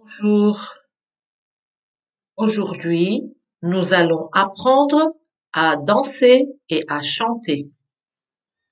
Bonjour. Aujourd'hui, nous allons apprendre à danser et à chanter.